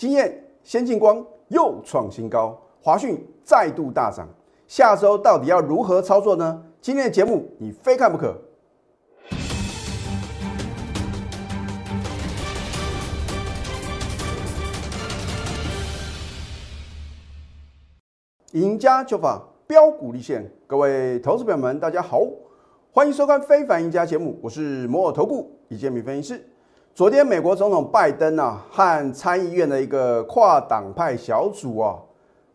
经验先进光又创新高，华讯再度大涨，下周到底要如何操作呢？今天的节目你非看不可。赢家就法标股立现，各位投资朋友们，大家好，欢迎收看《非凡赢家》节目，我是摩尔投顾李建民分析师。昨天美国总统拜登啊和参议院的一个跨党派小组啊，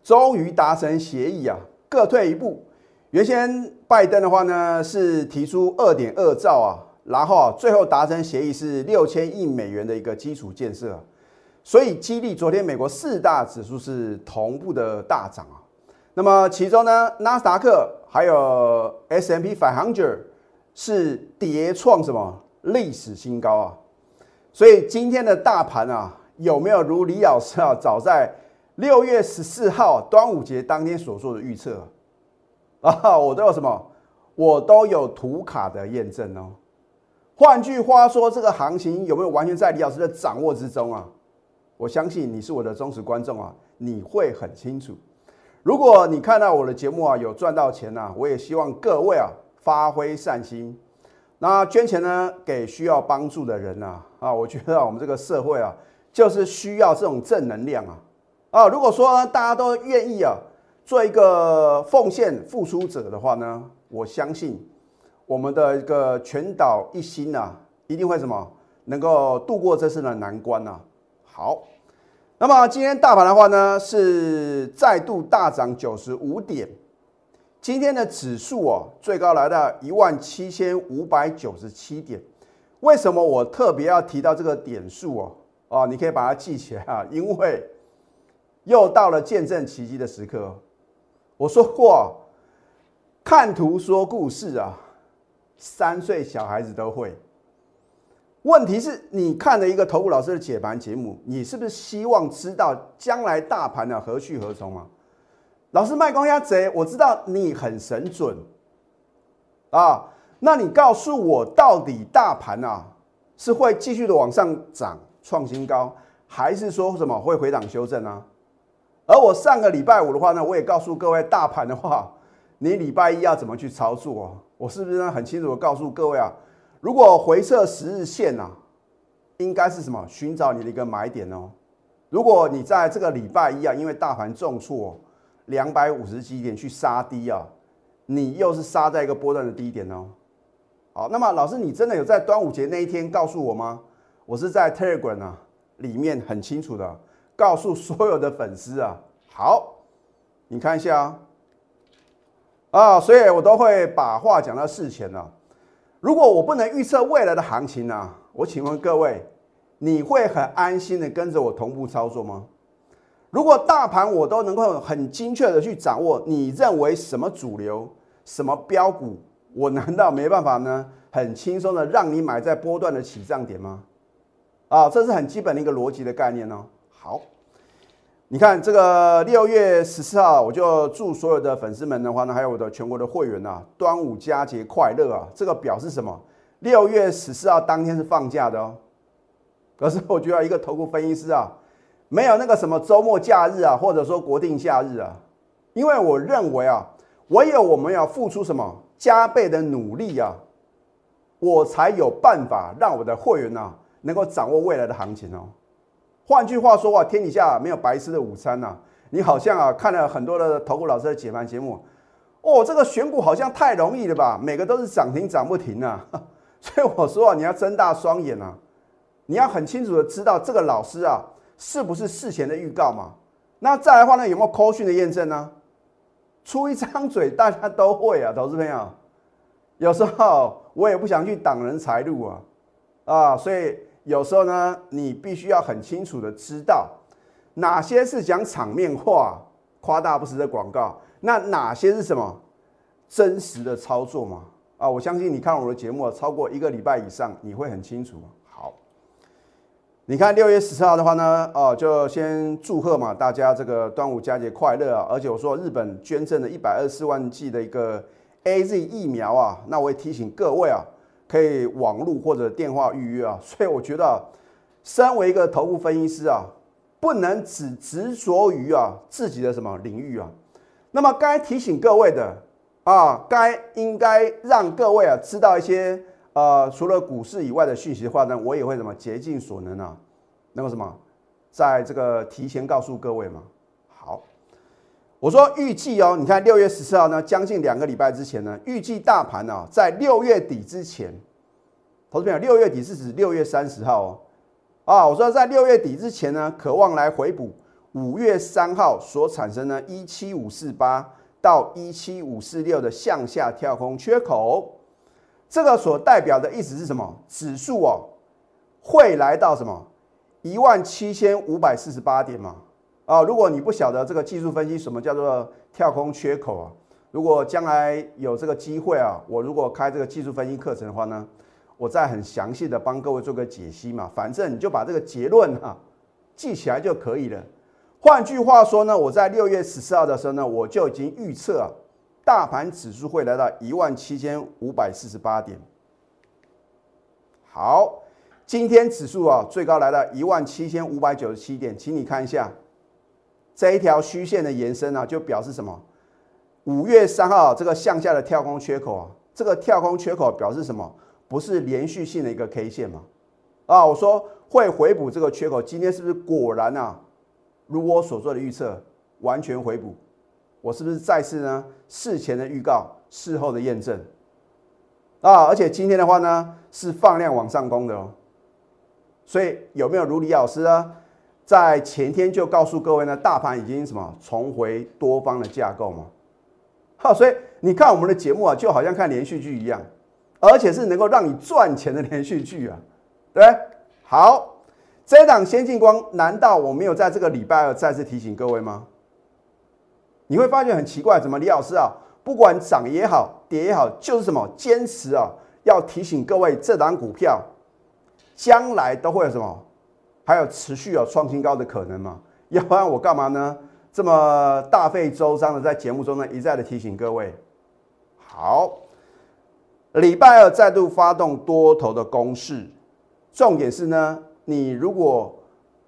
终于达成协议啊，各退一步。原先拜登的话呢是提出二点二兆啊，然后啊最后达成协议是六千亿美元的一个基础建设，所以激励昨天美国四大指数是同步的大涨啊。那么其中呢，纳斯达克还有 S M P five hundred 是跌创什么历史新高啊？所以今天的大盘啊，有没有如李老师啊早在六月十四号端午节当天所做的预测 啊？我都有什么？我都有图卡的验证哦。换句话说，这个行情有没有完全在李老师的掌握之中啊？我相信你是我的忠实观众啊，你会很清楚。如果你看到我的节目啊，有赚到钱呐，我也希望各位啊发挥善心，那捐钱呢给需要帮助的人呐啊，我觉得我们这个社会啊就是需要这种正能量啊啊，如果说大家都愿意啊做一个奉献付出者的话呢，我相信我们的一个全岛一心呐，一定会什么能够度过这次的难关呐。好。那么今天大盘的话呢，是再度大涨九十五点。今天的指数哦，最高来到一万七千五百九十七点。为什么我特别要提到这个点数哦？哦，你可以把它记起来啊，因为又到了见证奇迹的时刻。我说过，看图说故事啊，三岁小孩子都会。问题是你看了一个投顾老师的解盘节目，你是不是希望知道将来大盘的何去何从啊？老师卖光鸭贼，我知道你很神准啊，那你告诉我，到底大盘啊是会继续的往上涨创新高，还是说什么会回档修正啊？而我上个礼拜五的话呢，我也告诉各位，大盘的话，你礼拜一要怎么去操作？我是不是很清楚的告诉各位啊？如果回撤十日线啊，应该是什么？寻找你的一个买点哦。如果你在这个礼拜一啊，因为大盘重挫两百五十几点去杀低啊，你又是杀在一个波段的低点哦。好，那么老师，你真的有在端午节那一天告诉我吗？我是在 Telegram 啊里面很清楚的告诉所有的粉丝啊。好，你看一下啊，啊，所以我都会把话讲到事前了。如果我不能预测未来的行情呢？我请问各位，你会很安心的跟着我同步操作吗？如果大盘我都能够很精确的去掌握，你认为什么主流、什么标股，我难道没办法呢？很轻松的让你买在波段的起涨点吗？啊，这是很基本的一个逻辑的概念哦。好。你看这个六月十四号，我就祝所有的粉丝们的话呢，还有我的全国的会员呐，端午佳节快乐啊！这个表示什么？六月十四号当天是放假的哦。可是我觉得一个投顾分析师啊，没有那个什么周末假日啊，或者说国定假日啊，因为我认为啊，唯有我们要付出什么加倍的努力啊，我才有办法让我的会员呐，能够掌握未来的行情哦。换句话说啊，天底下没有白吃的午餐呐！你好像啊看了很多的投顾老师的解盘节目，哦，这个选股好像太容易了吧？每个都是涨停涨不停啊！所以我说啊，你要睁大双眼啊，你要很清楚的知道这个老师啊是不是事前的预告嘛？那再来的话呢，有没有扣讯的验证呢？出一张嘴大家都会啊，投资朋友，有时候我也不想去挡人财路啊，啊，所以。有时候呢，你必须要很清楚的知道哪些是讲场面话、夸大不实的广告，那哪些是什么真实的操作嘛？啊，我相信你看我的节目超过一个礼拜以上，你会很清楚。你看六月十四号的话呢，哦，就先祝贺嘛，大家这个端午佳节快乐啊！而且我说日本捐赠了一百二十四万剂的一个 A Z 疫苗啊，那我也提醒各位啊。可以网络或者电话预约啊，所以我觉得，身为一个头部分析师啊，不能只执着于啊自己的什么领域啊。那么该提醒各位的啊，该应该让各位啊知道一些呃除了股市以外的讯息的话呢，我也会什么竭尽所能啊，那个什么，在这个提前告诉各位嘛。好，我说预计哦，你看六月十四号呢，将近两个礼拜之前呢，预计大盘呢在六月底之前，投资朋友，六月底是指六月三十号哦。啊，我说在六月底之前呢，渴望来回补五月三号所产生的一七五四八到一七五四六的向下跳空缺口，这个所代表的意思是什么？指数哦会来到什么一万七千五百四十八点嘛？啊，如果你不晓得这个技术分析什么叫做跳空缺口啊，如果将来有这个机会啊，我如果开这个技术分析课程的话呢？我再很详细的帮各位做个解析嘛，反正你就把这个结论哈记起来就可以了。换句话说呢，我在六月十四号的时候呢，我就已经预测大盘指数会来到一万七千五百四十八点。好，今天指数啊最高来到一万七千五百九十七点，请你看一下这一条虚线的延伸啊，就表示什么？五月三号这个向下的跳空缺口啊，这个跳空缺口表示什么？不是连续性的一个 K 线吗？啊，我说会回补这个缺口，今天是不是果然啊？如我所做的预测，完全回补。我是不是再次呢？事前的预告，事后的验证啊！而且今天的话呢，是放量往上攻的哦。所以有没有如李老师呢，在前天就告诉各位呢，大盘已经什么重回多方的架构嘛？好，所以你看我们的节目啊，就好像看连续剧一样。而且是能够让你赚钱的连续剧啊，对好，这档先进光，难道我没有在这个礼拜二再次提醒各位吗？你会发现很奇怪，怎么李老师啊，不管涨也好，跌也好，就是什么坚持啊，要提醒各位，这档股票将来都会有什么，还有持续有创新高的可能吗？要不然我干嘛呢？这么大费周章的在节目中呢一再的提醒各位，好。礼拜二再度发动多头的攻势，重点是呢，你如果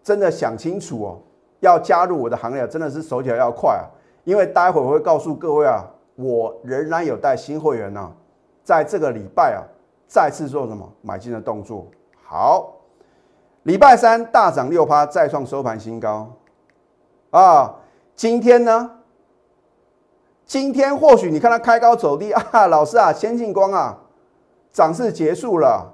真的想清楚哦，要加入我的行列，真的是手脚要快啊！因为待会我会告诉各位啊，我仍然有带新会员呢，在这个礼拜啊，再次做什么买进的动作。好，礼拜三大涨六趴，再创收盘新高啊！今天呢？今天或许你看它开高走低 啊，老师啊，先进光啊，涨势结束了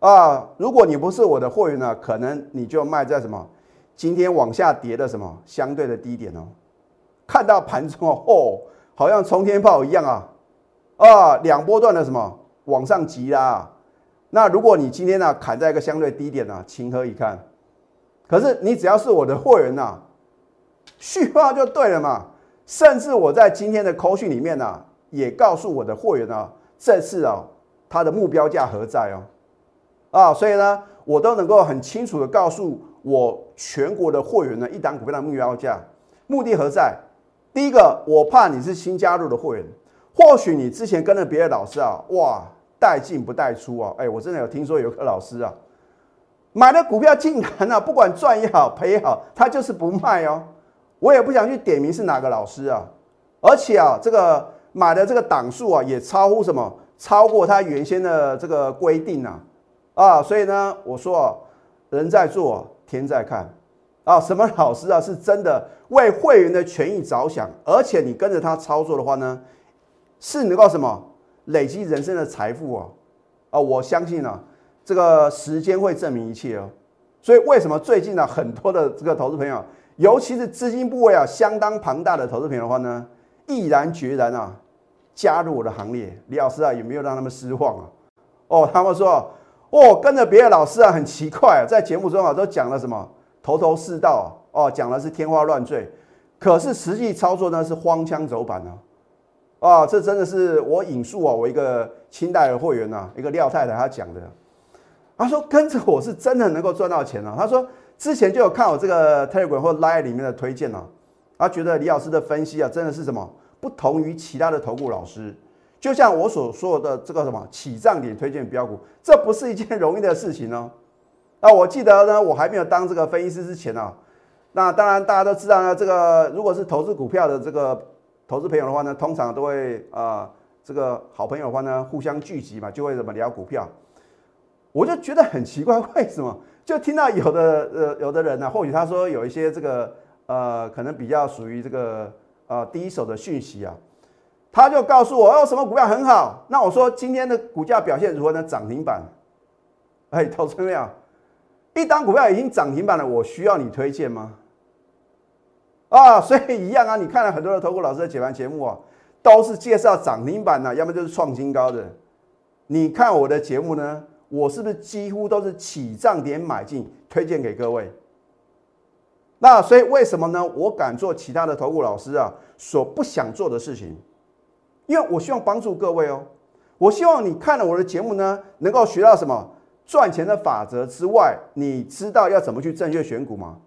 啊。如果你不是我的会员呢，可能你就卖在什么？今天往下跌的什么相对的低点哦。看到盘中哦，哦好像冲天炮一样啊啊，两波段的什么往上急啦。那如果你今天呢砍在一个相对低点呢，情何以堪？可是你只要是我的货源呐，续报就对了嘛。甚至我在今天的口讯里面呢，也告诉我的货源呢，这次啊，它的目标价何在哦？啊，所以呢，我都能够很清楚的告诉我全国的货源呢，一档股票的目标价，目的何在？第一个，我怕你是新加入的会员，或许你之前跟着别的老师啊，哇，带进不带出啊，哎，我真的有听说有个老师啊，买的股票竟然啊，不管赚也好赔也好，他就是不卖哦。我也不想去点名是哪个老师啊，而且啊，这个买的这个档数啊，也超乎什么？超过他原先的这个规定啊，啊，所以呢，我说啊，人在做天在看啊，什么老师啊，是真的为会员的权益着想，而且你跟着他操作的话呢，是能够什么累积人生的财富啊，啊，我相信呢，这个时间会证明一切哦。所以为什么最近呢，很多的这个投资朋友？尤其是资金部位啊相当庞大的投资朋友的话呢，毅然决然啊加入我的行列。李老师啊，有没有让他们失望啊？哦，他们说哦，跟着别的老师啊很奇怪，啊在节目中啊都讲了什么头头是道哦，讲的是天花乱坠，可是实际操作呢是荒腔走板啊！啊，这真的是我引述啊，我一个清代的会员呐，一个廖太太她讲的，她说跟着我是真的能够赚到钱啊，她说。之前就有看我这个 Telegram 或 Line 里面的推荐了，他觉得李老师的分析啊，真的是什么不同于其他的投顾老师。就像我所说的这个什么起涨点推荐标股，这不是一件 容易的事情哦。那我记得呢，我还没有当这个分析师之前呢，那当然大家都知道呢，这个如果是投资股票的这个投资朋友的话呢，通常都会啊，这个好朋友的话呢，互相聚集嘛，就会怎么聊股票。我就觉得很奇怪，为什么？就听到有的呃有的人呢，或许他说有一些这个呃，可能比较属于这个呃第一手的讯息啊，他就告诉我哦，什么股票很好。那我说今天的股价表现如何呢？涨停板。哎，投资没有？一档股票已经涨停板了，我需要你推荐吗？啊，所以一样啊，你看了很多的投顾老师的解盘节目啊，都是介绍涨停板的，要么就是创新高的。你看我的节目呢？我是不是几乎都是起涨点买进，推荐给各位？那所以为什么呢？我敢做其他的投顾老师啊所不想做的事情，因为我希望帮助各位哦。我希望你看了我的节目呢，能够学到什么赚钱的法则之外，你知道要怎么去正确选股吗？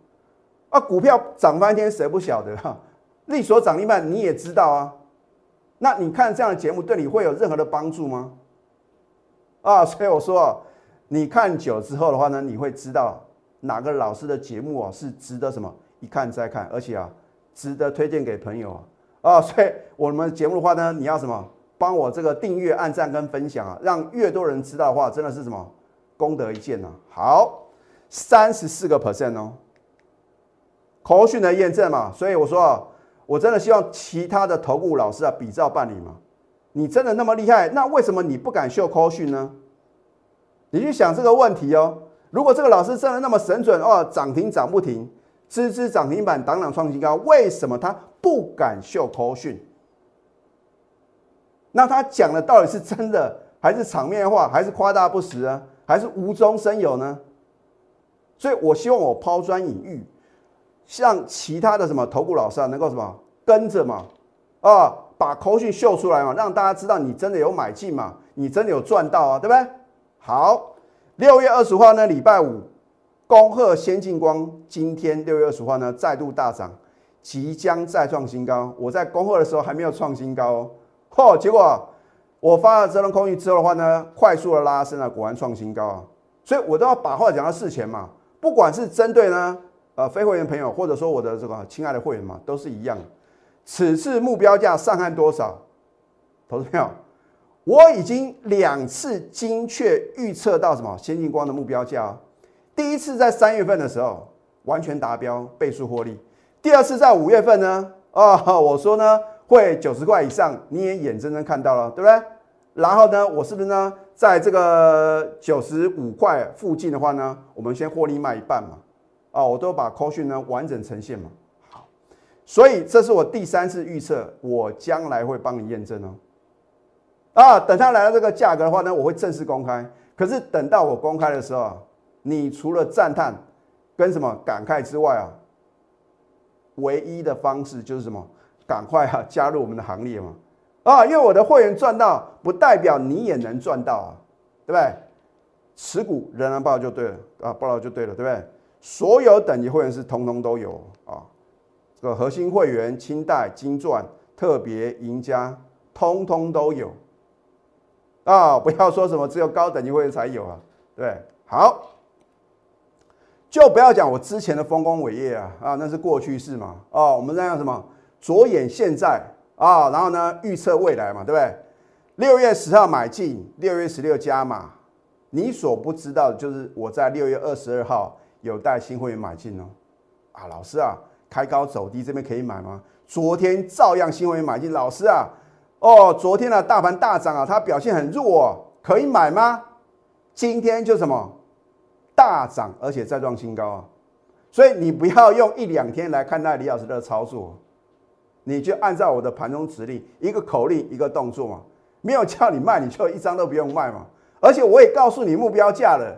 啊，股票涨翻天谁不晓得哈？利所涨停板你也知道啊。那你看这样的节目对你会有任何的帮助吗？啊，所以我说啊，你看久之后的话呢，你会知道哪个老师的节目啊是值得什么一看再看，而且啊值得推荐给朋友啊。啊，所以我们节目的话呢，你要什么帮我这个订阅、按赞跟分享啊，让越多人知道的话，真的是什么功德一件呢？好，三十四个 percent 哦，口讯的验证嘛，所以我说啊，我真的希望其他的投顾老师啊比照办理嘛。你真的那么厉害？那为什么你不敢秀口讯呢？你去想这个问题哦。如果这个老师真的那么神准哦，涨停涨不停，支支涨停板，档档创新高，为什么他不敢秀口讯？那他讲的到底是真的，还是场面话，还是夸大不实啊？还是无中生有呢？所以我希望我抛砖引玉，像其他的什么投顾老师啊，能够什么跟着嘛啊。把口讯秀出来嘛，让大家知道你真的有买进嘛，你真的有赚到啊，对不对？好，六月二十号呢，礼拜五，恭贺先进光今天六月二十号呢再度大涨，即将再创新高。我在恭贺的时候还没有创新高哦，嚯！结果我发了这轮空域之后的话呢，快速的拉升了，果然创新高啊。所以我都要把话讲到事前嘛，不管是针对呢呃非会员朋友，或者说我的这个亲爱的会员嘛，都是一样。此次目标价上岸多少？投资票，我已经两次精确预测到什么先进光的目标价。第一次在三月份的时候完全达标，倍数获利。第二次在五月份呢，啊，我说呢会九十块以上，你也眼睁睁看到了，对不对？然后呢，我是不是呢在这个九十五块附近的话呢，我们先获利卖一半嘛？啊，我都把 Q 讯呢完整呈现嘛。好所以这是我第三次预测，我将来会帮你验证哦。啊，等它来到这个价格的话呢，我会正式公开。可是等到我公开的时候，你除了赞叹跟什么感慨之外啊，唯一的方式就是什么？赶快啊加入我们的行列嘛！啊，因为我的会员赚到，不代表你也能赚到啊，对不对？持股仍然报就对了啊，报了就对了，对不对？所有等级会员是通通都有啊。这个核心会员、清代、金钻、特别赢家，通通都有啊！不要说什么只有高等级会员才有啊，对，好，就不要讲我之前的丰功伟业啊啊，那是过去式嘛哦，我们在讲什么？着眼现在啊，然后呢，预测未来嘛，对不对？六月十号买进，六月十六加码，你所不知道的就是我在六月二十二号有带新会员买进哦，啊，老师啊。开高走低，这边可以买吗？昨天照样新会员买进，老师啊，哦，昨天的大盘大涨啊，它表现很弱，可以买吗？今天就什么大涨，而且再创新高啊！所以你不要用一两天来看待李老师的操作，你就按照我的盘中指令，一个口令一个动作嘛，没有叫你卖，你就一张都不用卖嘛。而且我也告诉你目标价了，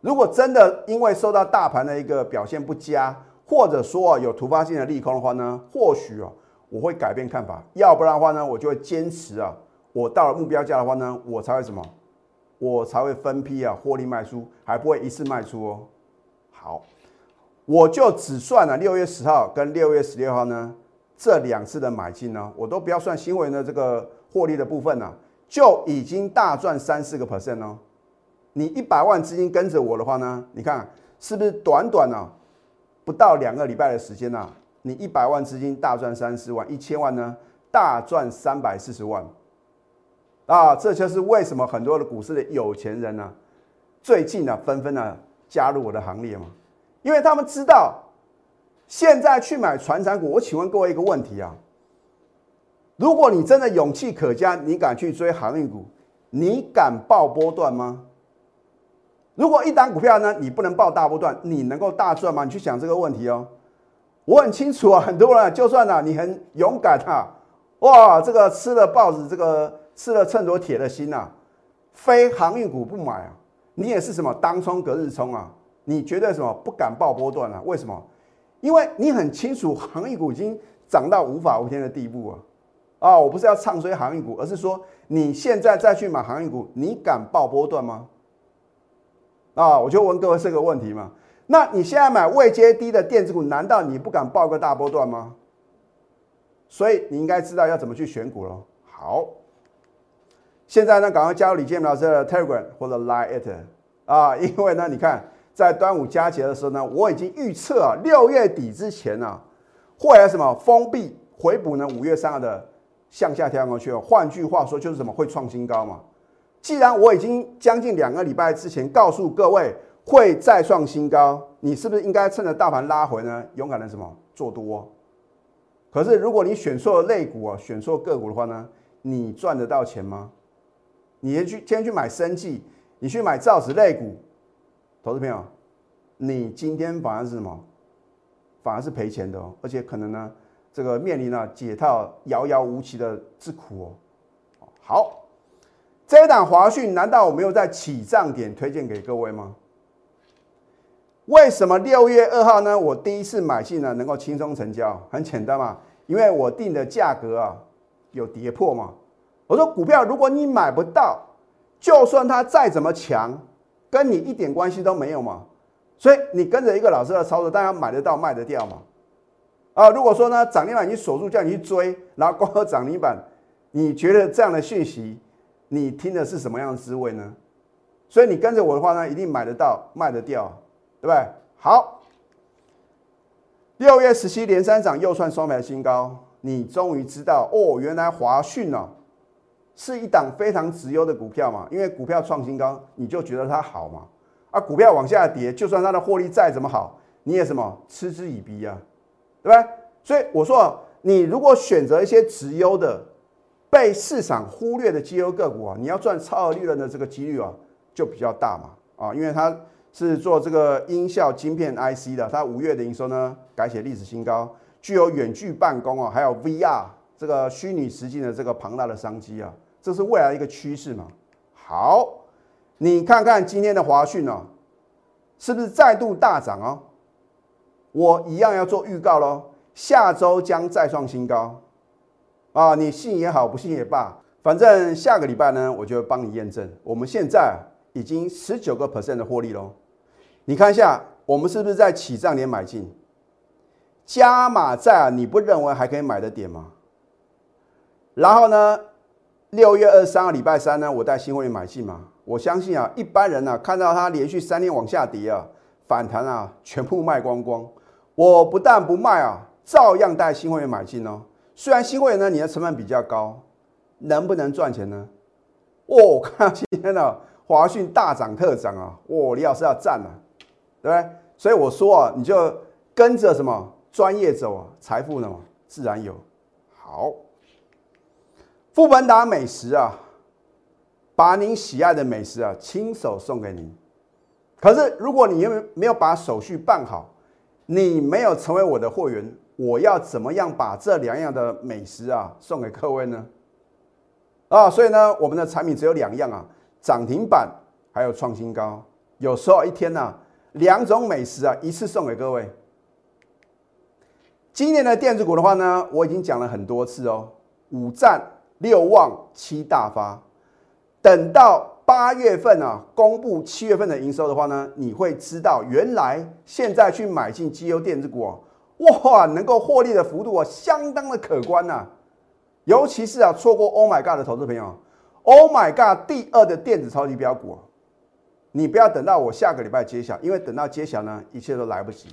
如果真的因为受到大盘的一个表现不佳，或者说，有突发性的利空的话呢，或许啊，我会改变看法；要不然的话呢，我就会坚持啊，我到了目标价的话呢，我才会什么？我才会分批啊，获利卖出，还不会一次卖出哦。好，我就只算了六月十号跟六月十六号呢这两次的买进呢，我都不要算新闻的这个获利的部分呢，就已经大赚三四个 percent 哦。你一百万资金跟着我的话呢，你看是不是短短呢？不到两个礼拜的时间呐，你一百万资金大赚三十万，一千万呢大赚三百四十万，啊，这就是为什么很多的股市的有钱人呢，最近呢纷纷呢加入我的行列嘛，因为他们知道现在去买传产股。我请问各位一个问题啊，如果你真的勇气可嘉，你敢去追航运股，你敢报波段吗？如果一档股票呢，你不能报大波段，你能够大赚吗？你去想这个问题哦。我很清楚啊，很多人就算呢，你很勇敢啊，哇，这个吃了豹子，这个吃了秤砣铁了心呐，非航运股不买啊，你也是什么当冲隔日冲啊，你绝对什么不敢报波段啊？为什么？因为你很清楚航运股已经涨到无法无天的地步啊。啊，我不是要唱衰航运股，而是说你现在再去买航运股，你敢报波段吗？啊，我就问各位这个问题嘛。那你现在买未接低的电子股，难道你不敢报个大波段吗？所以你应该知道要怎么去选股喽。好，现在呢，赶快加入李建明老师的 Telegram 或者 Line it 啊，因为呢，你看在端午佳节的时候呢，我已经预测啊，六月底之前呢，会有什么封闭回补呢？五月三号的向下跳过去哦。换句话说，就是什么会创新高嘛。既然我已经将近两个礼拜之前告诉各位会再创新高，你是不是应该趁着大盘拉回呢，勇敢的什么做多？可是如果你选错了类股啊，选错个股的话呢，你赚得到钱吗？你先去先去买生技，你去买造纸类股，投资朋友，你今天反而是什么？反而是赔钱的哦，而且可能呢，这个面临了解套遥遥无期的之苦哦。好。这一档华讯，难道我没有在起涨点推荐给各位吗？为什么六月二号呢？我第一次买进呢，能够轻松成交，很简单嘛，因为我定的价格啊有跌破嘛。我说股票如果你买不到，就算它再怎么强，跟你一点关系都没有嘛。所以你跟着一个老师的操作，当然买得到卖得掉嘛。啊，如果说呢涨停板你锁住叫你去追，然后光有涨停板，你觉得这样的讯息？你听的是什么样的滋味呢？所以你跟着我的话呢，一定买得到、卖得掉，对不对？好，六月十七连三涨，又创双排新高，你终于知道哦，原来华讯呢是一档非常直优的股票嘛。因为股票创新高，你就觉得它好嘛。啊，股票往下跌，就算它的获利再怎么好，你也什么嗤之以鼻啊，对不对？所以我说，你如果选择一些直优的。被市场忽略的绩优个股啊，你要赚超额利润的这个几率啊，就比较大嘛啊，因为它是做这个音效晶片 IC 的，它五月的营收呢改写历史新高，具有远距办公啊，还有 VR 这个虚拟实境的这个庞大的商机啊，这是未来一个趋势嘛。好，你看看今天的华讯呢，是不是再度大涨哦？我一样要做预告喽，下周将再创新高。啊，你信也好，不信也罢，反正下个礼拜呢，我就帮你验证。我们现在已经十九个 percent 的获利喽。你看一下，我们是不是在起涨点买进？加码在啊，你不认为还可以买的点吗？然后呢，六月二十三号礼拜三呢，我带新会员买进嘛。我相信啊，一般人呢看到它连续三天往下跌啊，反弹啊，全部卖光光。我不但不卖啊，照样带新会员买进哦。虽然新会员呢，你的成本比较高，能不能赚钱呢？哦，看今天的华讯大涨特涨啊！哦，李老师要赞了，对不对？所以我说啊，你就跟着什么专业走啊，财富呢自然有。好，富本达美食啊，把您喜爱的美食啊亲手送给您。可是如果你没没有把手续办好，你没有成为我的货源。我要怎么样把这两样的美食啊送给各位呢？啊，所以呢，我们的产品只有两样啊，涨停板还有创新高。有时候一天呢，两种美食啊一次送给各位。今年的电子股的话呢，我已经讲了很多次哦，五战六旺七大发。等到八月份啊，公布七月份的营收的话呢，你会知道原来现在去买进绩优电子股哦。哇，能够获利的幅度啊，相当的可观呐！尤其是啊，错过 Oh my God 的投资朋友，Oh my God 第二的电子超级标股，你不要等到我下个礼拜揭晓，因为等到揭晓呢，一切都来不及。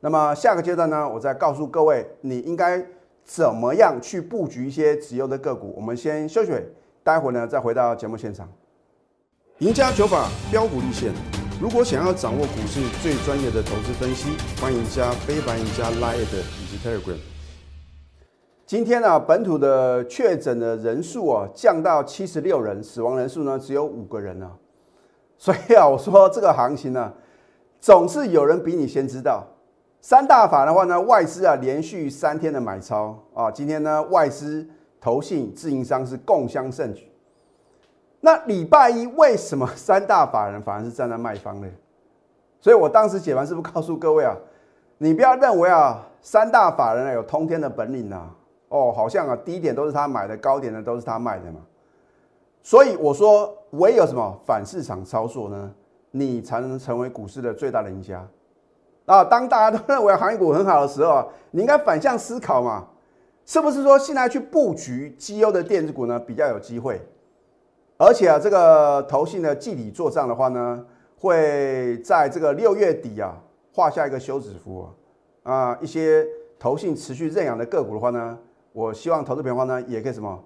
那么下个阶段呢，我再告诉各位你应该怎么样去布局一些直优的个股。我们先休息，待会呢再回到节目现场。赢家九法标股立线，如果想要掌握股市最专业的投资分析，欢迎加非凡、赢家 Line 以及 Telegram。今天呢，本土的确诊的人数啊降到七十六人，死亡人数呢只有五个人啊。所以啊，我说这个行情呢，总是有人比你先知道。三大法的话呢，外资啊连续三天的买超啊，今天呢外资、投信、自营商是共襄盛举。那礼拜一为什么三大法人反而是站在卖方呢？所以我当时解完是不是告诉各位啊，你不要认为啊三大法人有通天的本领啊，哦，好像啊低点都是他买的，高点呢都是他卖的嘛。所以我说，唯有什么反市场操作呢，你才能成为股市的最大的赢家。啊，当大家都认为行业股很好的时候，你应该反向思考嘛，是不是说现在去布局绩优的电子股呢比较有机会？而且啊，这个投信的季底做账的话呢，会在这个六月底啊画下一个休止符啊，啊，一些投信持续认养的个股的话呢，我希望投资朋友呢也可以什么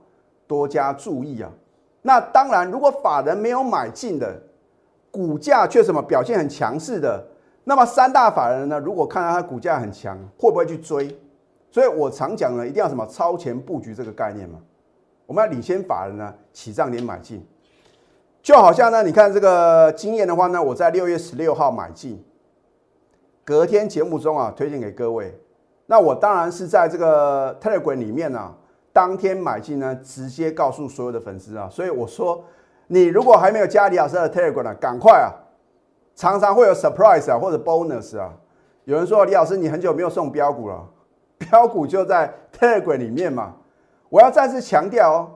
多加注意啊。那当然，如果法人没有买进的，股价却什么表现很强势的。那么三大法人呢？如果看到它股价很强，会不会去追？所以我常讲呢，一定要什么超前布局这个概念嘛。我们要领先法人呢，起涨点买进。就好像呢，你看这个经验的话呢，我在六月十六号买进，隔天节目中啊推荐给各位。那我当然是在这个 Telegram 里面呢，当天买进呢，直接告诉所有的粉丝啊。所以我说，你如果还没有加李老师的 Telegram 呢，赶快啊！常常会有 surprise 啊，或者 bonus 啊。有人说李老师，你很久没有送标股了，标股就在 Telegram 里面嘛。我要再次强调哦，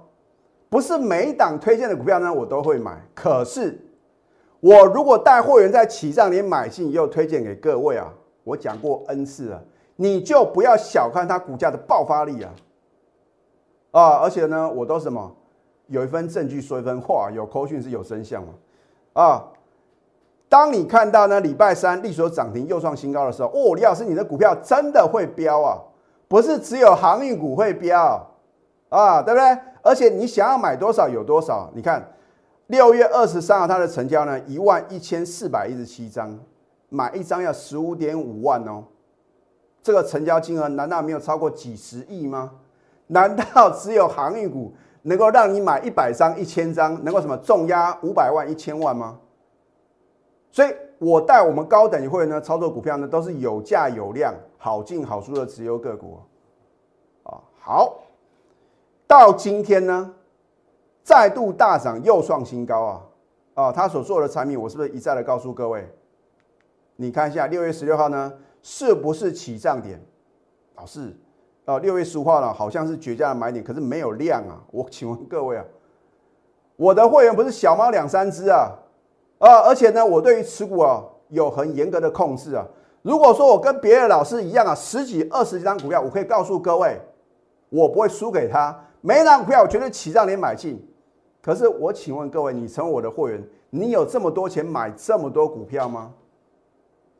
不是每一档推荐的股票呢，我都会买。可是我如果带货员在起涨点买进，又推荐给各位啊，我讲过 N 次了，你就不要小看它股价的爆发力啊。啊，而且呢，我都什么有一份证据说一分话，有口讯是有真相嘛。啊。当你看到呢，礼拜三利所涨停又创新高的时候，哦，李老师，你的股票真的会飙啊！不是只有航运股会飙啊，对不对？而且你想要买多少有多少。你看六月二十三号它的成交呢，一万一千四百一十七张，买一张要十五点五万哦。这个成交金额难道没有超过几十亿吗？难道只有航运股能够让你买一百张、一千张，能够什么重压五百万、一千万吗？所以，我带我们高等级会员呢操作股票呢，都是有价有量、好进好出的直优个股啊。好，到今天呢，再度大涨，又创新高啊！啊，他所做的产品，我是不是一再的告诉各位？你看一下六月十六号呢，是不是起涨点？老师，哦，六月十五号呢，好像是绝佳的买点，可是没有量啊。我请问各位啊，我的会员不是小猫两三只啊？啊，而且呢，我对于持股啊有很严格的控制啊。如果说我跟别的老师一样啊，十几、二十几张股票，我可以告诉各位，我不会输给他。每一张股票我绝对起让你买进。可是我请问各位，你成为我的会员，你有这么多钱买这么多股票吗？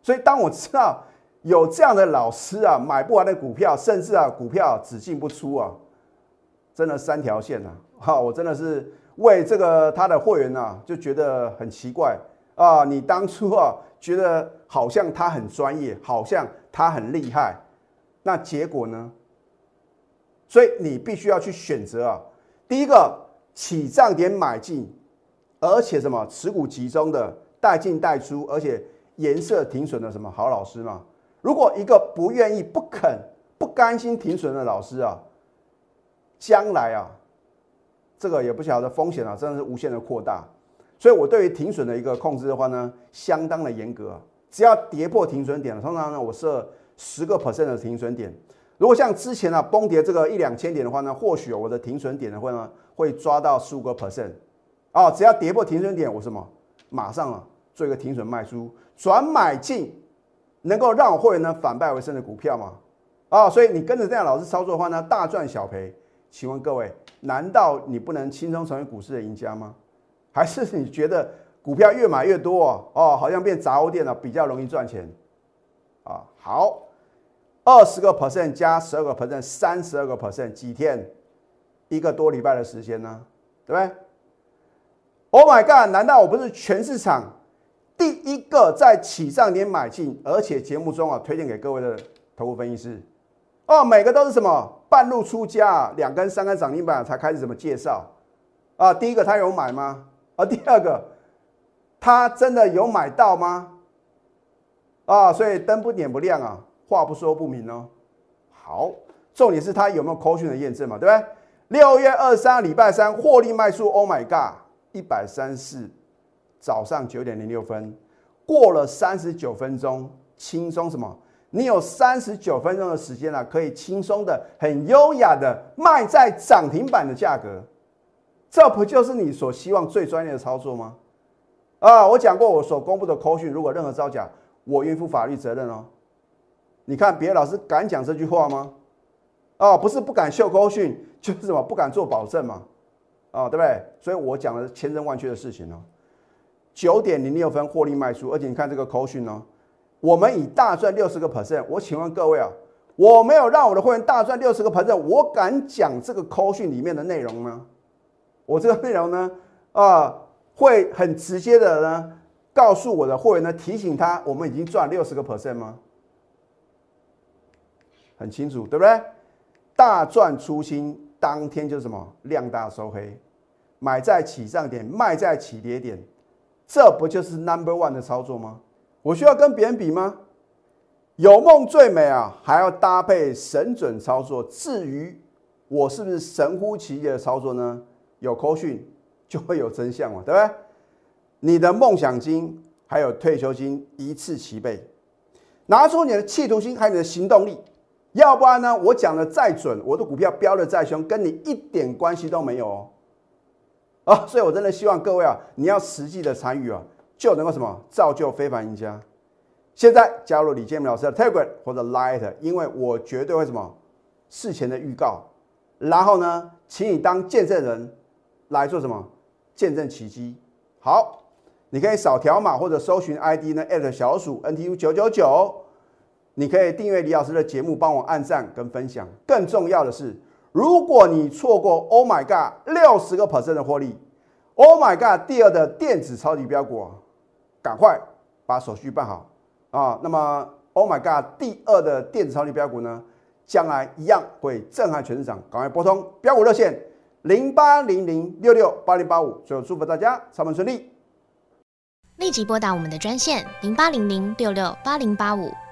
所以当我知道有这样的老师啊，买不完的股票，甚至啊股票只进不出啊，真的三条线啊，哈，我真的是。为这个他的会员呢，就觉得很奇怪啊！你当初啊，觉得好像他很专业，好像他很厉害，那结果呢？所以你必须要去选择啊。第一个起涨点买进，而且什么持股集中的带进带出，而且颜色停损的什么好老师嘛。如果一个不愿意、不肯、不甘心停损的老师啊，将来啊。这个也不晓得风险啊，真的是无限的扩大，所以我对于停损的一个控制的话呢，相当的严格。只要跌破停损点，通常呢我设十个 percent 的停损点。如果像之前啊崩跌这个一两千点的话呢，或许我的停损点的话呢会抓到十五个 percent。哦，只要跌破停损点，我什么马上啊做一个停损卖出，转买进，能够让我会员呢反败为胜的股票嘛？啊，所以你跟着这样老师操作的话呢，大赚小赔。请问各位，难道你不能轻松成为股市的赢家吗？还是你觉得股票越买越多哦，哦好像变杂货店了，比较容易赚钱啊？好，二十个 percent 加十二个 percent，三十二个 percent，几天？一个多礼拜的时间呢，对不对？Oh my god！难道我不是全市场第一个在起涨点买进，而且节目中啊推荐给各位的投顾分析师？哦，每个都是什么半路出家，两根三根涨停板才开始怎么介绍啊？第一个他有买吗？啊，第二个他真的有买到吗？啊，所以灯不点不亮啊，话不说不明哦。好，重点是他有没有 call 讯的验证嘛，对不对？六月二三礼拜三获利卖出，Oh my God，一百三四，早上九点零六分，过了三十九分钟，轻松什么？你有三十九分钟的时间了，可以轻松的、很优雅的卖在涨停板的价格，这不就是你所希望最专业的操作吗？啊，我讲过，我所公布的口讯，如果任何造假，我应负法律责任哦。你看别的老师敢讲这句话吗？哦，不是不敢秀口讯。就是什么不敢做保证嘛，啊，对不对？所以我讲的千真万确的事情呢。九点零六分获利卖出，而且你看这个口讯呢，我们以大赚六十个 percent。我请问各位啊，我没有让我的会员大赚六十个 percent，我敢讲这个 call 讯里面的内容吗？我这个内容呢，啊，会很直接的呢，告诉我的会员呢，提醒他我们已经赚六十个 percent 吗？很清楚，对不对？大赚出新。当天就是什么量大收黑，买在起涨点，卖在起跌点，这不就是 number one 的操作吗？我需要跟别人比吗？有梦最美啊，还要搭配神准操作。至于我是不是神乎其技的操作呢？有口讯就会有真相嘛，对不对？你的梦想金还有退休金一次齐备，拿出你的企图心还有你的行动力。要不然呢？我讲的再准，我的股票飙的再凶，跟你一点关系都没有哦。啊，所以我真的希望各位啊，你要实际的参与啊，就能够什么造就非凡赢家。现在加入李建明老师的 Telegram 或者 Light，因为我绝对会什么事前的预告，然后呢，请你当见证人来做什么见证奇迹。好，你可以扫条码或者搜寻 ID 呢，at 小鼠 NTU 九九九。你可以订阅李老师的节目，帮我按赞跟分享。更重要的是，如果你错过 Oh my God 六十个 percent 的获利，Oh my God 第二的电子超级标股，赶快把手续办好啊！那么 Oh my God 第二的电子超级标股呢，将来一样会震撼全市场。赶快拨通标股热线零八零零六六八零八五。最后祝福大家上班顺利，立即拨打我们的专线零八零零六六八零八五。